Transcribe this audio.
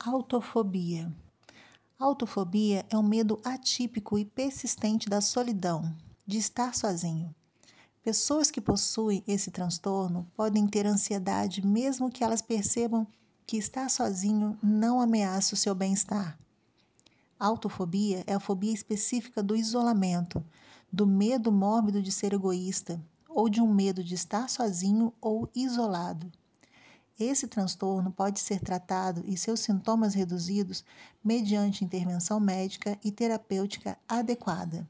Autofobia. Autofobia é um medo atípico e persistente da solidão, de estar sozinho. Pessoas que possuem esse transtorno podem ter ansiedade mesmo que elas percebam que estar sozinho não ameaça o seu bem-estar. Autofobia é a fobia específica do isolamento, do medo mórbido de ser egoísta ou de um medo de estar sozinho ou isolado. Esse transtorno pode ser tratado e seus sintomas reduzidos mediante intervenção médica e terapêutica adequada.